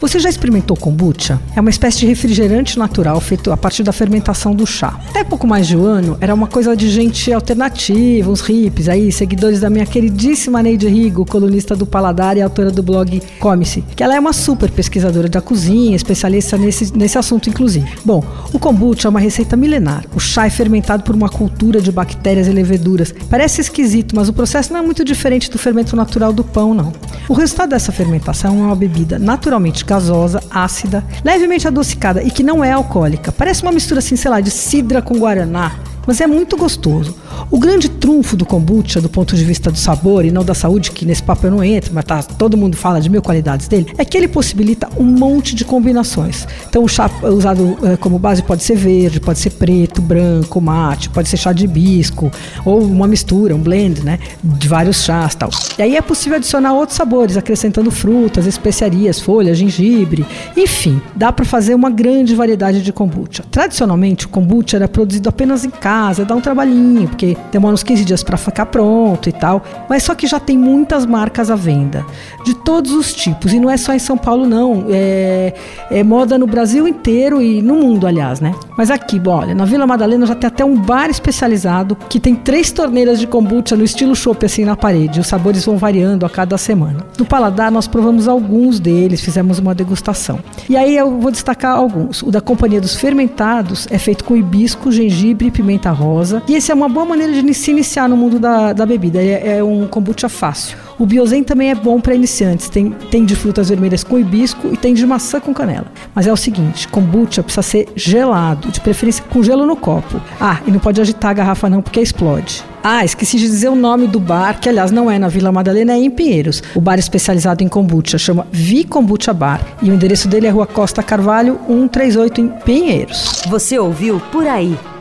Você já experimentou kombucha? É uma espécie de refrigerante natural feito a partir da fermentação do chá. Até pouco mais de um ano, era uma coisa de gente alternativa, uns hippies aí, seguidores da minha queridíssima Neide Rigo, colunista do Paladar e autora do blog Come-se, que ela é uma super pesquisadora da cozinha, especialista nesse, nesse assunto inclusive. Bom, o kombucha é uma receita milenar. O chá é fermentado por uma cultura de bactérias e leveduras. Parece esquisito, mas o processo não é muito diferente do fermento natural do pão, não. O resultado dessa fermentação é uma bebida naturalmente gasosa, ácida, levemente adocicada e que não é alcoólica. Parece uma mistura assim, sei lá, de cidra com guaraná mas é muito gostoso. O grande trunfo do kombucha, do ponto de vista do sabor e não da saúde, que nesse papo eu não entro, mas tá, todo mundo fala de mil qualidades dele, é que ele possibilita um monte de combinações. Então, o chá usado é, como base pode ser verde, pode ser preto, branco, mate, pode ser chá de hibisco, ou uma mistura, um blend, né, de vários chás tal. E aí é possível adicionar outros sabores, acrescentando frutas, especiarias, folhas, gengibre, enfim, dá para fazer uma grande variedade de kombucha. Tradicionalmente, o kombucha era produzido apenas em casa, dá um trabalhinho, porque demora uns 15 dias para ficar pronto e tal. Mas só que já tem muitas marcas à venda, de todos os tipos. E não é só em São Paulo, não. É, é moda no Brasil inteiro e no mundo, aliás, né? Mas aqui, bom, olha, na Vila Madalena já tem até um bar especializado que tem três torneiras de kombucha no estilo chopp, assim, na parede. Os sabores vão variando a cada semana. No Paladar, nós provamos alguns deles, fizemos uma degustação. E aí eu vou destacar alguns. O da Companhia dos Fermentados é feito com hibisco, gengibre e pimenta rosa. E esse é uma boa maneira de se iniciar no mundo da, da bebida. É, é um kombucha fácil. O Biozen também é bom para iniciantes. Tem, tem de frutas vermelhas com hibisco e tem de maçã com canela. Mas é o seguinte, kombucha precisa ser gelado, de preferência com gelo no copo. Ah, e não pode agitar a garrafa não, porque explode. Ah, esqueci de dizer o nome do bar, que aliás não é na Vila Madalena, é em Pinheiros. O bar especializado em kombucha chama Vi Kombucha Bar e o endereço dele é Rua Costa Carvalho, 138 em Pinheiros. Você ouviu Por Aí.